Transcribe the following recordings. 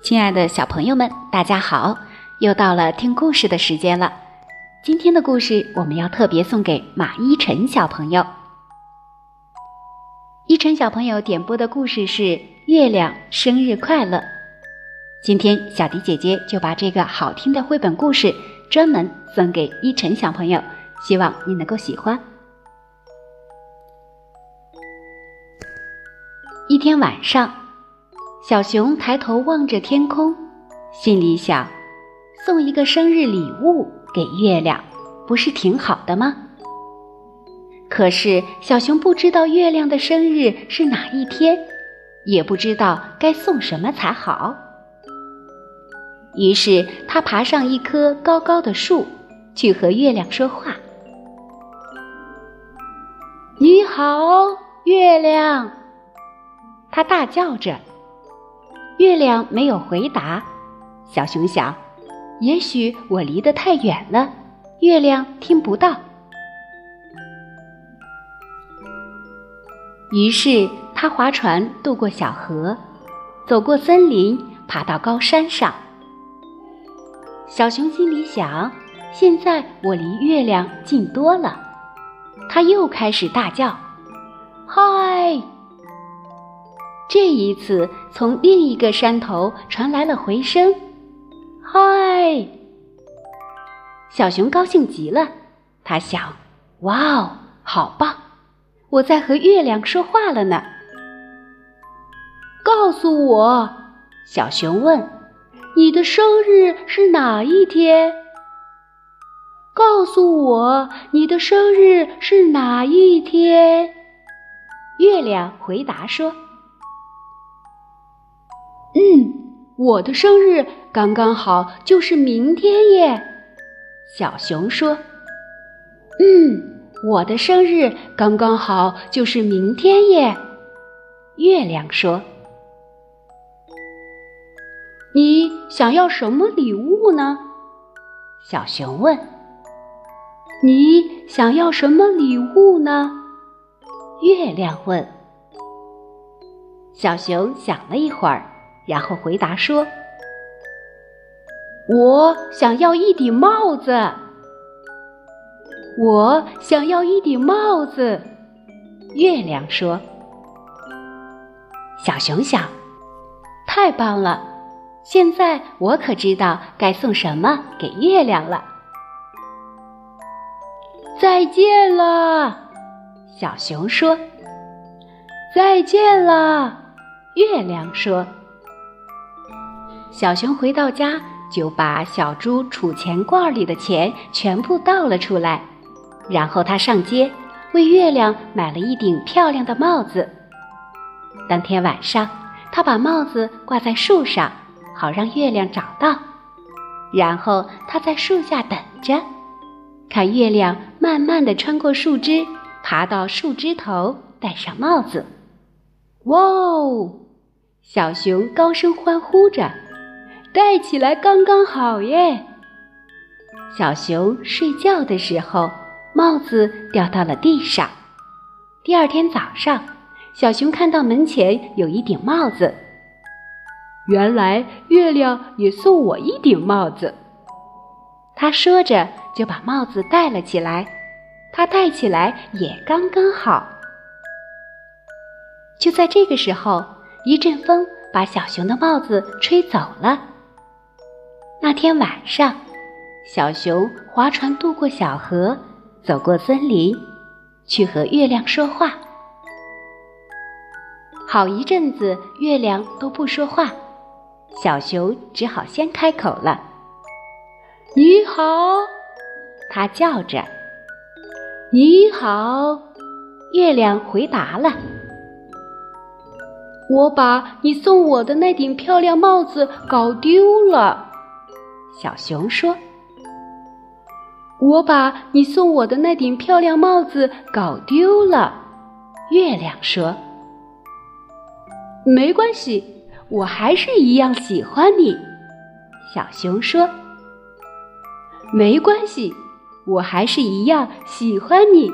亲爱的小朋友们，大家好！又到了听故事的时间了。今天的故事我们要特别送给马依晨小朋友。依晨小朋友点播的故事是《月亮生日快乐》。今天小迪姐姐就把这个好听的绘本故事专门送给依晨小朋友，希望你能够喜欢。一天晚上。小熊抬头望着天空，心里想：送一个生日礼物给月亮，不是挺好的吗？可是小熊不知道月亮的生日是哪一天，也不知道该送什么才好。于是他爬上一棵高高的树，去和月亮说话：“你好，月亮！”他大叫着。月亮没有回答，小熊想，也许我离得太远了，月亮听不到。于是他划船渡过小河，走过森林，爬到高山上。小熊心里想：现在我离月亮近多了。他又开始大叫：“嗨！”这一次，从另一个山头传来了回声：“嗨！”小熊高兴极了，他想：“哇哦，好棒！我在和月亮说话了呢。”告诉我，小熊问：“你的生日是哪一天？”告诉我，你的生日是哪一天？月亮回答说。嗯，我的生日刚刚好，就是明天耶。小熊说：“嗯，我的生日刚刚好，就是明天耶。”月亮说：“你想要什么礼物呢？”小熊问：“你想要什么礼物呢？”月亮问。小熊想了一会儿。然后回答说：“我想要一顶帽子。我想要一顶帽子。”月亮说：“小熊想，太棒了！现在我可知道该送什么给月亮了。”再见了，小熊说：“再见了。”月亮说。小熊回到家，就把小猪储钱罐里的钱全部倒了出来，然后他上街为月亮买了一顶漂亮的帽子。当天晚上，他把帽子挂在树上，好让月亮找到。然后他在树下等着，看月亮慢慢的穿过树枝，爬到树枝头，戴上帽子。哇哦！小熊高声欢呼着。戴起来刚刚好耶！小熊睡觉的时候，帽子掉到了地上。第二天早上，小熊看到门前有一顶帽子。原来月亮也送我一顶帽子。他说着就把帽子戴了起来。他戴起来也刚刚好。就在这个时候，一阵风把小熊的帽子吹走了。那天晚上，小熊划船渡过小河，走过森林，去和月亮说话。好一阵子，月亮都不说话，小熊只好先开口了：“你好！”他叫着：“你好！”月亮回答了：“我把你送我的那顶漂亮帽子搞丢了。”小熊说：“我把你送我的那顶漂亮帽子搞丢了。”月亮说：“没关系，我还是一样喜欢你。”小熊说：“没关系，我还是一样喜欢你。”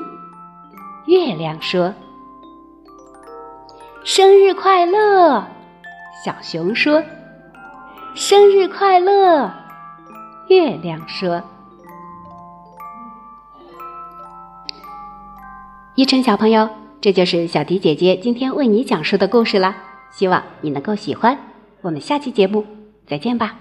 月亮说：“生日快乐！”小熊说：“生日快乐！”月亮说：“依晨小朋友，这就是小迪姐姐今天为你讲述的故事啦，希望你能够喜欢。我们下期节目再见吧。”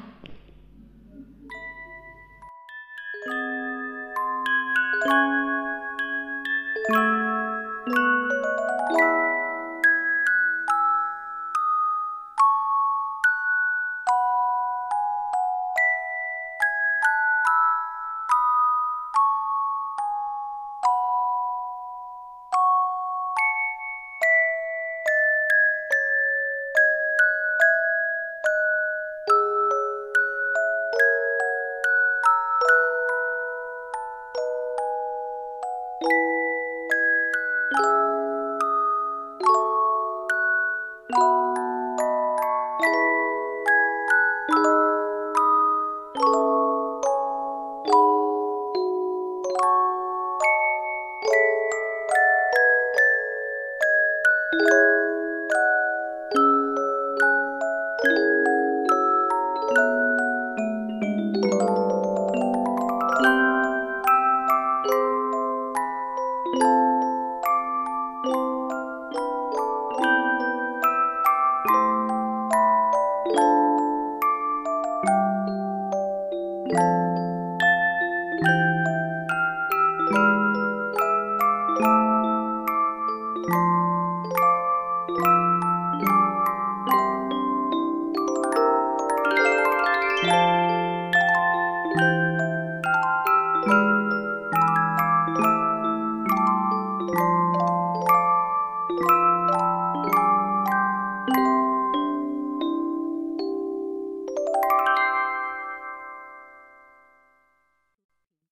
You.